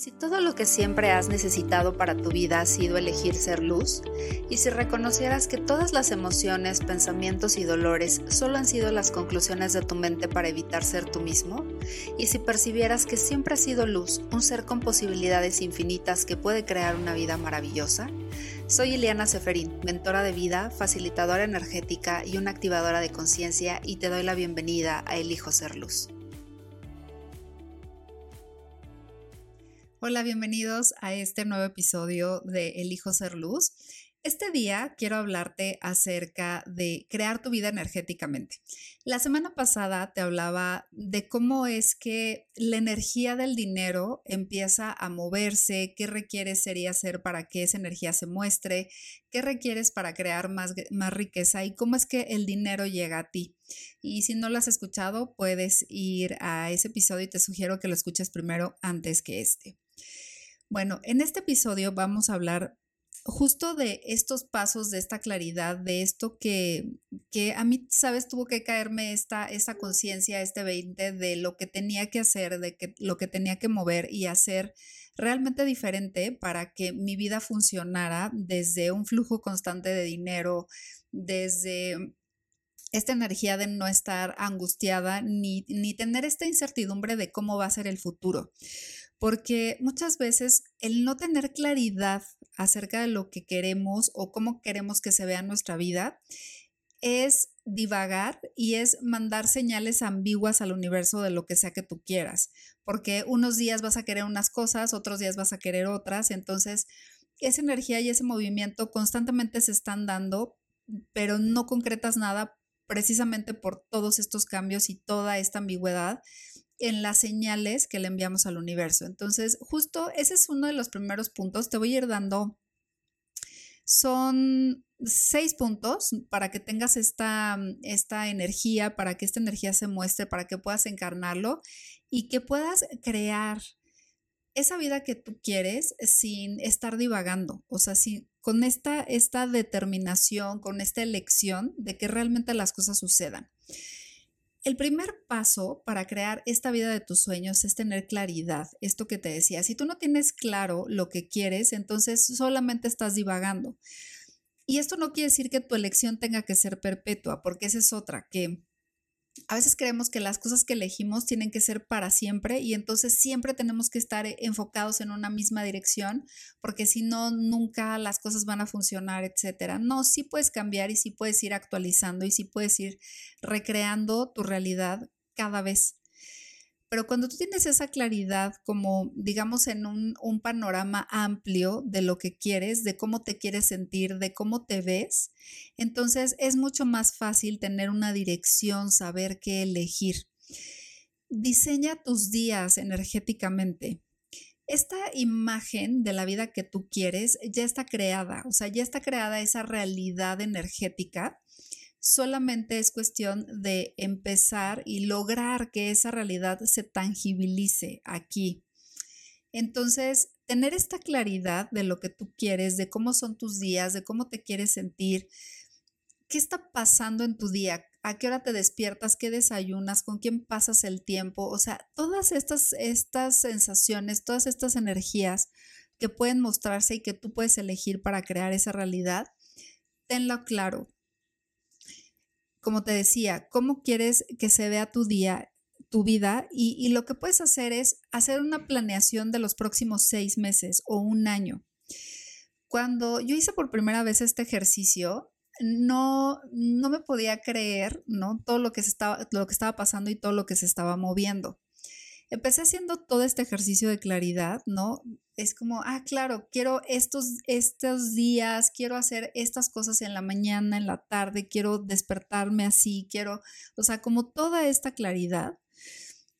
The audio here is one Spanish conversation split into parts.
si todo lo que siempre has necesitado para tu vida ha sido elegir ser luz? ¿Y si reconocieras que todas las emociones, pensamientos y dolores solo han sido las conclusiones de tu mente para evitar ser tú mismo? ¿Y si percibieras que siempre has sido luz, un ser con posibilidades infinitas que puede crear una vida maravillosa? Soy Ileana Seferín, mentora de vida, facilitadora energética y una activadora de conciencia y te doy la bienvenida a Elijo Ser Luz. Hola, bienvenidos a este nuevo episodio de El Hijo Ser Luz. Este día quiero hablarte acerca de crear tu vida energéticamente. La semana pasada te hablaba de cómo es que la energía del dinero empieza a moverse, qué requieres sería hacer para que esa energía se muestre, qué requieres para crear más, más riqueza y cómo es que el dinero llega a ti. Y si no lo has escuchado, puedes ir a ese episodio y te sugiero que lo escuches primero antes que este. Bueno, en este episodio vamos a hablar justo de estos pasos, de esta claridad, de esto que, que a mí, sabes, tuvo que caerme esta, esta conciencia, este 20 de lo que tenía que hacer, de que, lo que tenía que mover y hacer realmente diferente para que mi vida funcionara desde un flujo constante de dinero, desde esta energía de no estar angustiada ni, ni tener esta incertidumbre de cómo va a ser el futuro porque muchas veces el no tener claridad acerca de lo que queremos o cómo queremos que se vea nuestra vida es divagar y es mandar señales ambiguas al universo de lo que sea que tú quieras, porque unos días vas a querer unas cosas, otros días vas a querer otras, entonces esa energía y ese movimiento constantemente se están dando, pero no concretas nada precisamente por todos estos cambios y toda esta ambigüedad en las señales que le enviamos al universo. Entonces, justo ese es uno de los primeros puntos. Te voy a ir dando, son seis puntos para que tengas esta, esta energía, para que esta energía se muestre, para que puedas encarnarlo y que puedas crear esa vida que tú quieres sin estar divagando, o sea, con esta, esta determinación, con esta elección de que realmente las cosas sucedan. El primer paso para crear esta vida de tus sueños es tener claridad, esto que te decía. Si tú no tienes claro lo que quieres, entonces solamente estás divagando. Y esto no quiere decir que tu elección tenga que ser perpetua, porque esa es otra, que a veces creemos que las cosas que elegimos tienen que ser para siempre y entonces siempre tenemos que estar enfocados en una misma dirección porque si no, nunca las cosas van a funcionar, etcétera. No, sí puedes cambiar y sí puedes ir actualizando y sí puedes ir recreando tu realidad cada vez. Pero cuando tú tienes esa claridad, como digamos en un, panorama amplio de lo que quieres, de cómo te quieres sentir, de cómo te ves, entonces es mucho más fácil tener una dirección, saber qué elegir. Diseña tus días energéticamente. Esta imagen de la vida que tú quieres ya está creada, o sea, ya está creada esa realidad energética solamente es cuestión de empezar y lograr que esa realidad se tangibilice aquí. Entonces, tener esta claridad de lo que tú quieres, de cómo son tus días, de cómo te quieres sentir, qué está pasando en tu día, a qué hora te despiertas, qué desayunas, con quién pasas el tiempo, o sea, todas estas, estas sensaciones, todas estas energías que pueden mostrarse y que tú puedes elegir para crear esa realidad, tenlo claro, como te decía, cómo quieres que se vea tu día, tu vida, y, lo que puedes hacer es hacer una planeación de los próximos seis meses o un año. Cuando yo hice por primera vez este ejercicio, no, no me podía creer, ¿no? Todo lo que, se estaba, lo que estaba pasando y todo lo que se estaba moviendo empecé haciendo todo este ejercicio de claridad, ¿no? Es como, ah, claro, quiero estos, estos días, quiero hacer estas cosas en la mañana, en la tarde, quiero despertarme así, quiero, o sea, como toda esta claridad.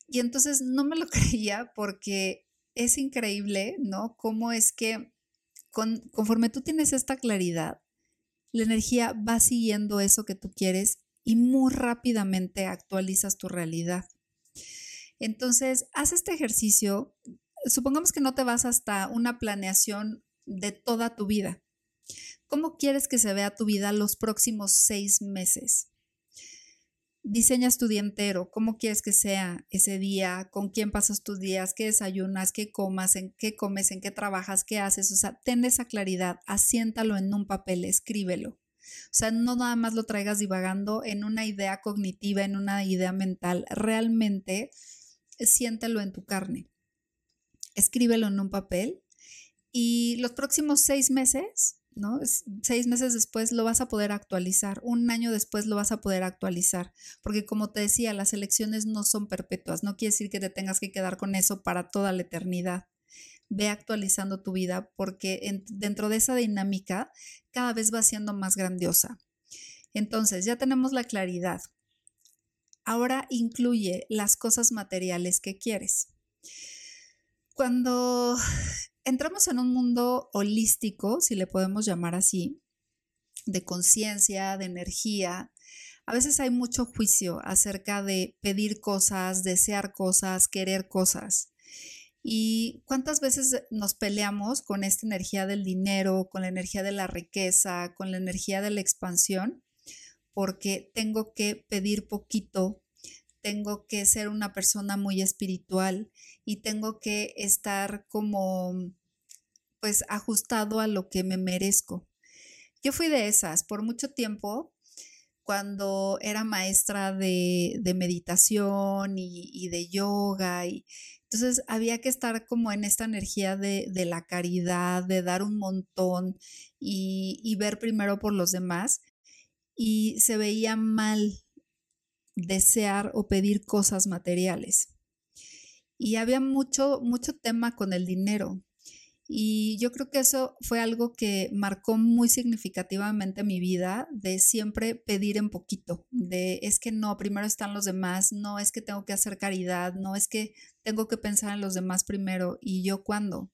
Y entonces no me lo creía porque es increíble, ¿no? Cómo es que con, conforme tú tienes esta claridad, la energía va siguiendo eso que tú quieres y muy rápidamente actualizas tu realidad. Entonces, haz este ejercicio. Supongamos que no te vas hasta una planeación de toda tu vida. ¿Cómo quieres que se vea tu vida los próximos seis meses? diseñas tu día entero, cómo quieres que sea ese día, con quién pasas tus días, qué desayunas, qué comas, en qué comes, en qué trabajas, qué haces, o sea, ten esa claridad, asiéntalo en un papel, escríbelo. O sea, no nada más lo traigas divagando en una idea cognitiva, en una idea mental, realmente siéntelo en tu carne. Escríbelo en un papel y los próximos seis meses ¿no? Seis meses después lo vas a poder actualizar, un año después lo vas a poder actualizar, porque como te decía, las elecciones no son perpetuas, no quiere decir que te tengas que quedar con eso para toda la eternidad. Ve actualizando tu vida porque dentro de esa dinámica cada vez va siendo más grandiosa. Entonces, ya tenemos la claridad. Ahora incluye las cosas materiales que quieres. Cuando entramos en un mundo holístico, si le podemos llamar así, de conciencia, de energía. A veces hay mucho juicio acerca de pedir cosas, desear cosas, querer cosas. ¿Y cuántas veces nos peleamos con esta energía del dinero, con la energía de la riqueza, con la energía de la expansión? Porque tengo que pedir poquito, tengo que ser una persona muy espiritual y tengo que estar como pues ajustado a lo que me merezco. Yo fui de esas por mucho tiempo cuando era maestra de, meditación y, de yoga y entonces había que estar como en esta energía de, la caridad, de dar un montón y, y ver primero por los demás y se veía mal desear o pedir cosas materiales. Y había mucho, mucho tema con el dinero. Y yo creo que eso fue algo que marcó muy significativamente mi vida, de siempre pedir en poquito, de es que no, primero están los demás, no es que tengo que hacer caridad, no es que tengo que pensar en los demás primero y yo cuándo.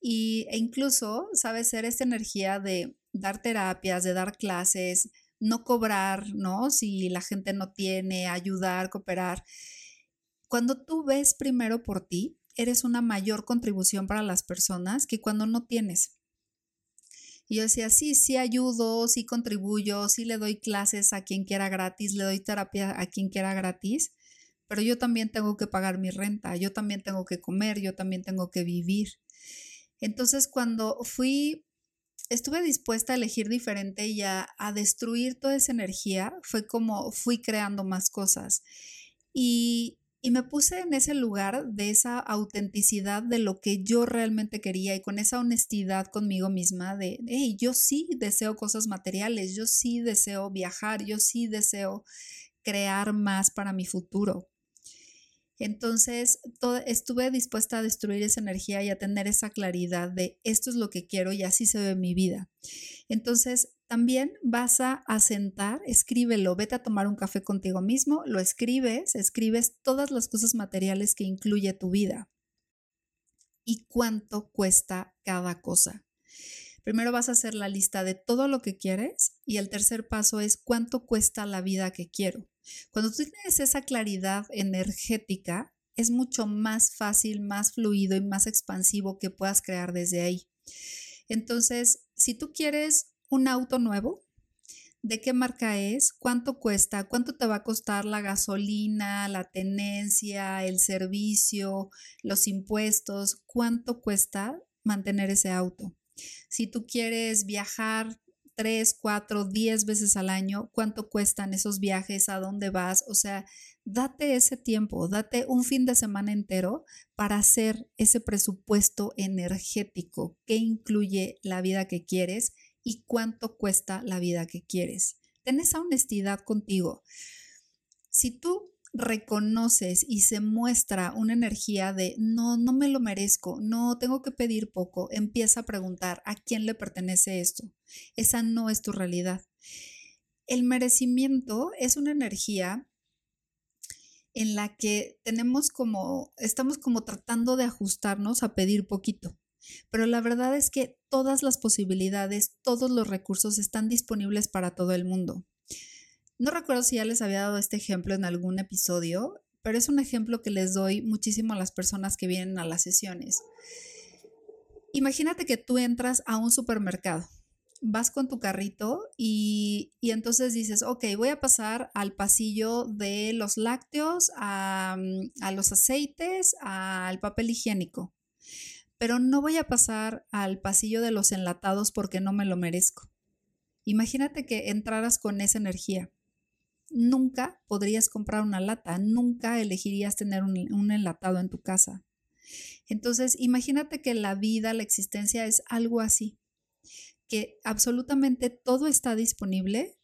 Y, e incluso, ¿sabes? Ser esta energía de dar terapias, de dar clases, no cobrar, ¿no? Si la gente no tiene, ayudar, cooperar. Cuando tú ves primero por ti, eres una mayor contribución para las personas que cuando no tienes. Y yo decía, sí, sí ayudo, sí contribuyo, sí le doy clases a quien quiera gratis, le doy terapia a quien quiera gratis, pero yo también tengo que pagar mi renta, yo también tengo que comer, yo también tengo que vivir. Entonces, cuando fui estuve dispuesta a elegir diferente y a, destruir toda esa energía, fue como fui creando más cosas. Y, y me puse en ese lugar de esa autenticidad de lo que yo realmente quería y con esa honestidad conmigo misma de, hey, yo sí deseo cosas materiales, yo sí deseo viajar, yo sí deseo crear más para mi futuro. Entonces, estuve dispuesta a destruir esa energía y a tener esa claridad de esto es lo que quiero y así se ve mi vida. Entonces, también vas a asentar, escríbelo, vete a tomar un café contigo mismo, lo escribes, escribes todas las cosas materiales que incluye tu vida y cuánto cuesta cada cosa. Primero vas a hacer la lista de todo lo que quieres y el tercer paso es cuánto cuesta la vida que quiero. Cuando tú tienes esa claridad energética, es mucho más fácil, más fluido y más expansivo que puedas crear desde ahí. Entonces, si tú quieres un auto nuevo, ¿de qué marca es? ¿Cuánto cuesta? ¿Cuánto te va a costar la gasolina, la tenencia, el servicio, los impuestos? ¿Cuánto cuesta mantener ese auto? Si tú quieres viajar tres, cuatro, diez veces al año, cuánto cuestan esos viajes, a dónde vas, o sea, date ese tiempo, date un fin de semana entero para hacer ese presupuesto energético que incluye la vida que quieres y cuánto cuesta la vida que quieres. Ten esa honestidad contigo. Si tú reconoces y se muestra una energía de no, no me lo merezco, no tengo que pedir poco, empieza a preguntar a quién le pertenece esto. Esa no es tu realidad. El merecimiento es una energía en la que tenemos como, estamos como tratando de ajustarnos a pedir poquito. Pero la verdad es que todas las posibilidades, todos los recursos están disponibles para todo el mundo. No recuerdo si ya les había dado este ejemplo en algún episodio, pero es un ejemplo que les doy muchísimo a las personas que vienen a las sesiones. Imagínate que tú entras a un supermercado vas con tu carrito y, entonces dices, ok, voy a pasar al pasillo de los lácteos, a, a los aceites, al papel higiénico, pero no voy a pasar al pasillo de los enlatados porque no me lo merezco. Imagínate que entraras con esa energía. Nunca podrías comprar una lata, nunca elegirías tener un, enlatado en tu casa. Entonces, imagínate que la vida, la existencia es algo así, que absolutamente todo está disponible,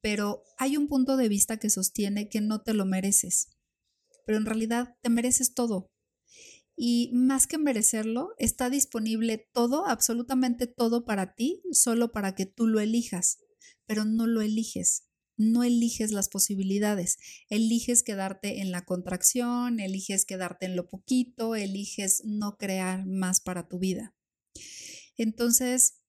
pero hay un punto de vista que sostiene que no te lo mereces, pero en realidad te mereces todo. Y más que merecerlo, está disponible todo, absolutamente todo para ti, solo para que tú lo elijas, pero no lo eliges no eliges las posibilidades, eliges quedarte en la contracción, eliges quedarte en lo poquito, eliges no crear más para tu vida. Entonces,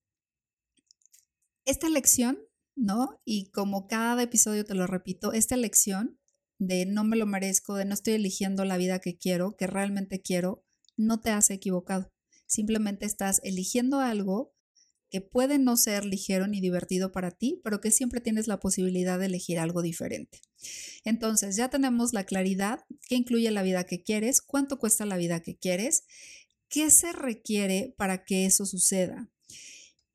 esta lección, ¿no? Y como cada episodio te lo repito, esta lección de no me lo merezco, de no estoy eligiendo la vida que quiero, que realmente quiero, no te hace equivocado. Simplemente estás eligiendo algo que puede no ser ligero ni divertido para ti, pero que siempre tienes la posibilidad de elegir algo diferente. Entonces, ya tenemos la claridad, qué incluye la vida que quieres, cuánto cuesta la vida que quieres, qué se requiere para que eso suceda.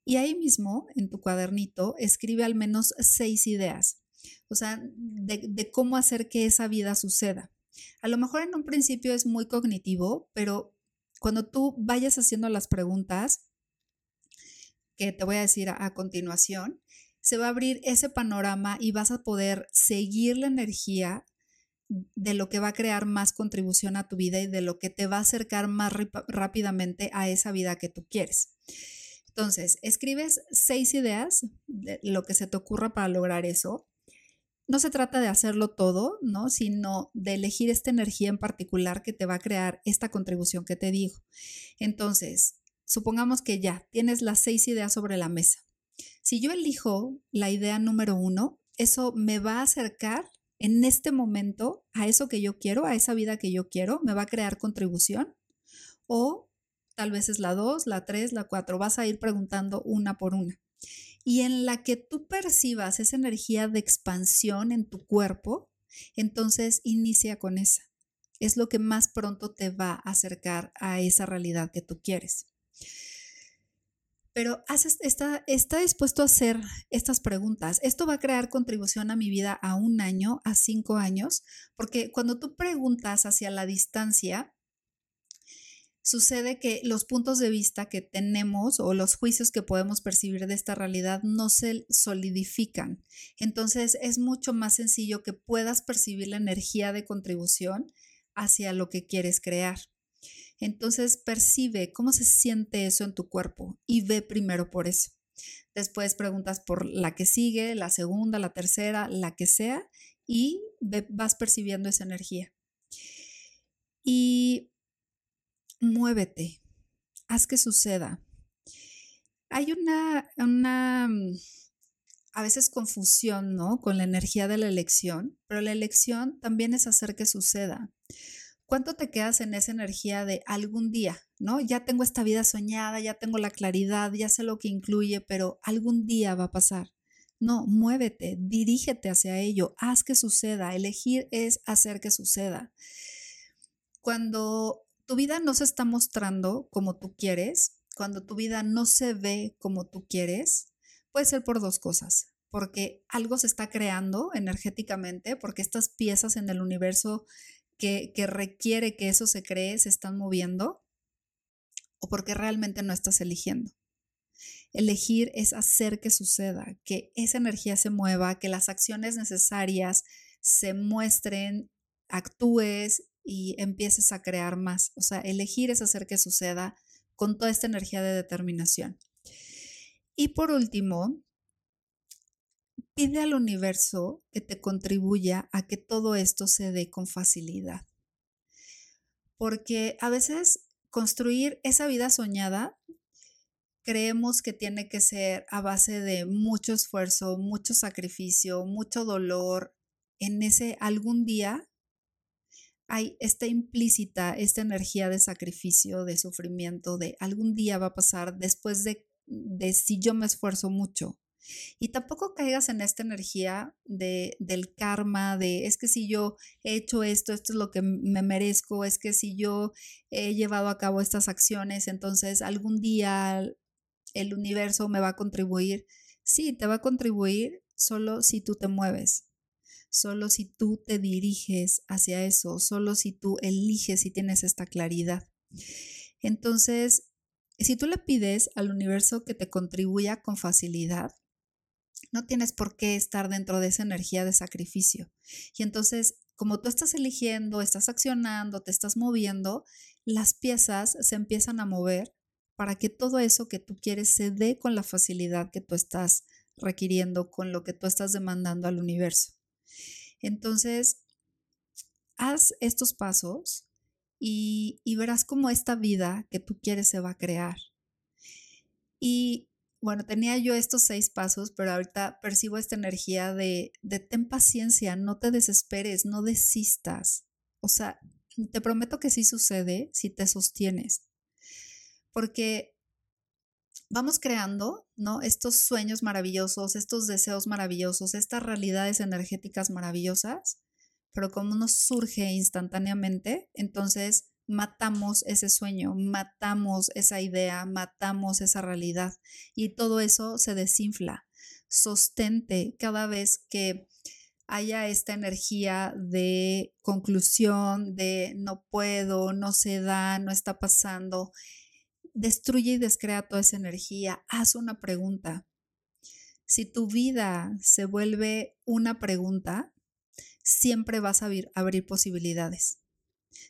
Y ahí mismo, en tu cuadernito, escribe al menos seis ideas, o sea, de, de cómo hacer que esa vida suceda. A lo mejor en un principio es muy cognitivo, pero cuando tú vayas haciendo las preguntas, que te voy a decir a, continuación, se va a abrir ese panorama y vas a poder seguir la energía de lo que va a crear más contribución a tu vida y de lo que te va a acercar más rápidamente a esa vida que tú quieres. Entonces, escribes seis ideas de lo que se te ocurra para lograr eso. No se trata de hacerlo todo, ¿no? Sino de elegir esta energía en particular que te va a crear esta contribución que te digo. Entonces, supongamos que ya tienes las seis ideas sobre la mesa. Si yo elijo la idea número uno, eso me va a acercar en este momento a eso que yo quiero, a esa vida que yo quiero, me va a crear contribución. O tal vez es la dos, la tres, la cuatro, vas a ir preguntando una por una. Y en la que tú percibas esa energía de expansión en tu cuerpo, entonces inicia con esa. Es lo que más pronto te va a acercar a esa realidad que tú quieres pero está, está dispuesto a hacer estas preguntas. Esto va a crear contribución a mi vida a un año, a cinco años, porque cuando tú preguntas hacia la distancia, sucede que los puntos de vista que tenemos o los juicios que podemos percibir de esta realidad no se solidifican. Entonces es mucho más sencillo que puedas percibir la energía de contribución hacia lo que quieres crear. Entonces percibe cómo se siente eso en tu cuerpo y ve primero por eso. Después preguntas por la que sigue, la segunda, la tercera, la que sea, y vas percibiendo esa energía. Y muévete, haz que suceda. Hay una, una a veces confusión, ¿no? Con la energía de la elección, pero la elección también es hacer que suceda. ¿Cuánto te quedas en esa energía de algún día, ¿no? Ya tengo esta vida soñada, ya tengo la claridad, ya sé lo que incluye, pero algún día va a pasar. No, muévete, dirígete hacia ello, haz que suceda. Elegir es hacer que suceda. Cuando tu vida no se está mostrando como tú quieres, cuando tu vida no se ve como tú quieres, puede ser por dos cosas. Porque algo se está creando energéticamente, porque estas piezas en el universo que, requiere que eso se cree se están moviendo o porque realmente no estás eligiendo. Elegir es hacer que suceda, que esa energía se mueva, que las acciones necesarias se muestren, actúes y empieces a crear más. O sea, elegir es hacer que suceda con toda esta energía de determinación. Y por último, Pide al universo que te contribuya a que todo esto se dé con facilidad. Porque a veces construir esa vida soñada creemos que tiene que ser a base de mucho esfuerzo, mucho sacrificio, mucho dolor. En ese algún día hay esta implícita, esta energía de sacrificio, de sufrimiento, de algún día va a pasar después de de si yo me esfuerzo mucho. Y tampoco caigas en esta energía de, del karma, de es que si yo he hecho esto, esto es lo que me merezco, es que si yo he llevado a cabo estas acciones, entonces algún día el universo me va a contribuir. Sí, te va a contribuir solo si tú te mueves, solo si tú te diriges hacia eso, solo si tú eliges y tienes esta claridad. Entonces, si tú le pides al universo que te contribuya con facilidad, no tienes por qué estar dentro de esa energía de sacrificio. Y entonces, como tú estás eligiendo, estás accionando, te estás moviendo, las piezas se empiezan a mover para que todo eso que tú quieres se dé con la facilidad que tú estás requiriendo, con lo que tú estás demandando al universo. Entonces, haz estos pasos y, verás cómo esta vida que tú quieres se va a crear. Y bueno, tenía yo estos seis pasos, pero ahorita percibo esta energía de, ten paciencia, no te desesperes, no desistas. O sea, te prometo que sí sucede si te sostienes. Porque vamos creando, ¿no? Estos sueños maravillosos, estos deseos maravillosos, estas realidades energéticas maravillosas, pero como no surge instantáneamente, entonces matamos ese sueño, matamos esa idea, matamos esa realidad y todo eso se desinfla. Sostente cada vez que haya esta energía de conclusión, de no puedo, no se da, no está pasando. Destruye y descrea toda esa energía. Haz una pregunta. Si tu vida se vuelve una pregunta, siempre vas a abrir, posibilidades.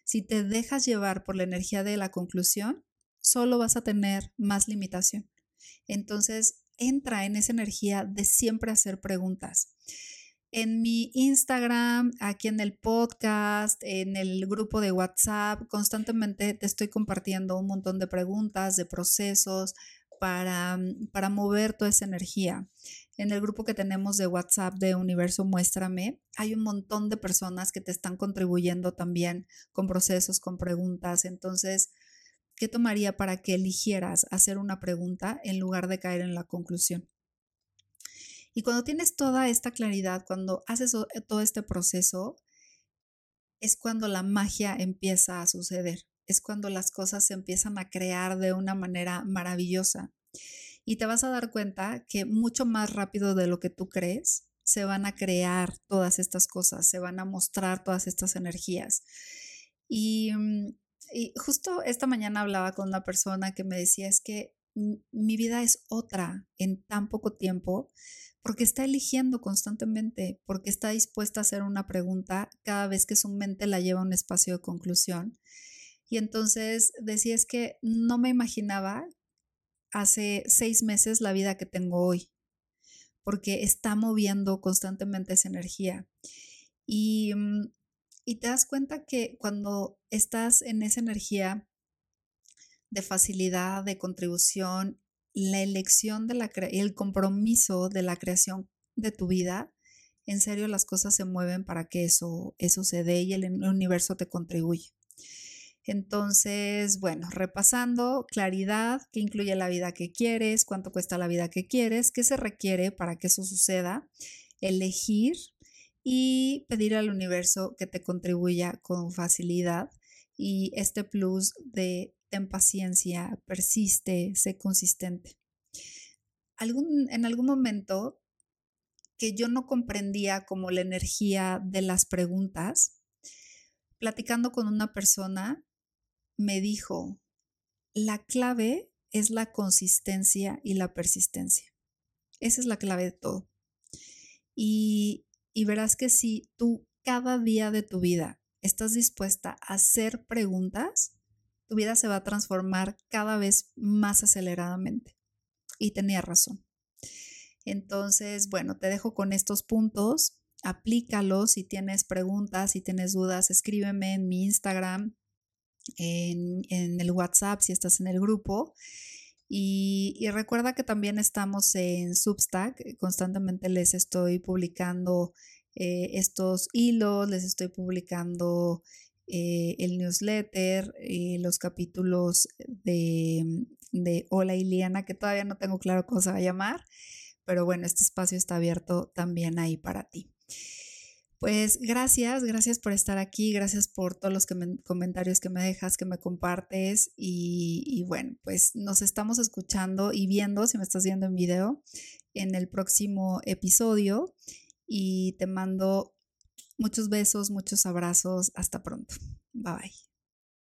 Si te dejas llevar por la energía de la conclusión, solo vas a tener más limitación. Entonces, entra en esa energía de siempre hacer preguntas. En mi Instagram, aquí en el podcast, en el grupo de WhatsApp, constantemente te estoy compartiendo un montón de preguntas, de procesos para, para mover toda esa energía en el grupo que tenemos de WhatsApp de Universo Muéstrame, hay un montón de personas que te están contribuyendo también con procesos, con preguntas. Entonces, ¿qué tomaría para que eligieras hacer una pregunta en lugar de caer en la conclusión? Y cuando tienes toda esta claridad, cuando haces todo este proceso, es cuando la magia empieza a suceder, es cuando las cosas se empiezan a crear de una manera maravillosa y te vas a dar cuenta que mucho más rápido de lo que tú crees se van a crear todas estas cosas, se van a mostrar todas estas energías. Y, mm, justo esta mañana hablaba con una persona que me decía, es que mi vida es otra en tan poco tiempo porque está eligiendo constantemente, porque está dispuesta a hacer una pregunta cada vez que su mente la lleva a un espacio de conclusión. Y entonces decía, que no me imaginaba hace seis meses la vida que tengo hoy, porque está moviendo constantemente esa energía. Y, mm, y te das cuenta que cuando estás en esa energía de facilidad, de contribución, la elección de la el compromiso de la creación de tu vida, en serio las cosas se mueven para que eso, eso se dé y el universo te contribuye. Entonces, bueno, repasando, claridad, qué incluye la vida que quieres, cuánto cuesta la vida que quieres, qué se requiere para que eso suceda, elegir y pedir al universo que te contribuya con facilidad y este plus de ten paciencia, persiste, sé consistente. en algún momento que yo no comprendía como la energía de las preguntas, platicando con una persona, me dijo, la clave es la consistencia y la persistencia. Esa es la clave de todo. Y, y verás que si tú cada día de tu vida estás dispuesta a hacer preguntas, tu vida se va a transformar cada vez más aceleradamente. Y tenía razón. Entonces, bueno, te dejo con estos puntos. Aplícalos si tienes preguntas, si tienes dudas, escríbeme en mi Instagram, en, el WhatsApp si estás en el grupo. Y, recuerda que también estamos en Substack, eh, constantemente les estoy publicando eh, estos hilos, les estoy publicando eh, el newsletter, los capítulos de, de Hola Iliana, que todavía no tengo claro cómo se va a llamar, pero bueno, este espacio está abierto también ahí para ti. Pues gracias, gracias por estar aquí, gracias por todos los comentarios que me dejas, que me compartes y, y, bueno, pues nos estamos escuchando y viendo, si me estás viendo en video, en el próximo episodio y te mando muchos besos, muchos abrazos, hasta pronto, bye bye.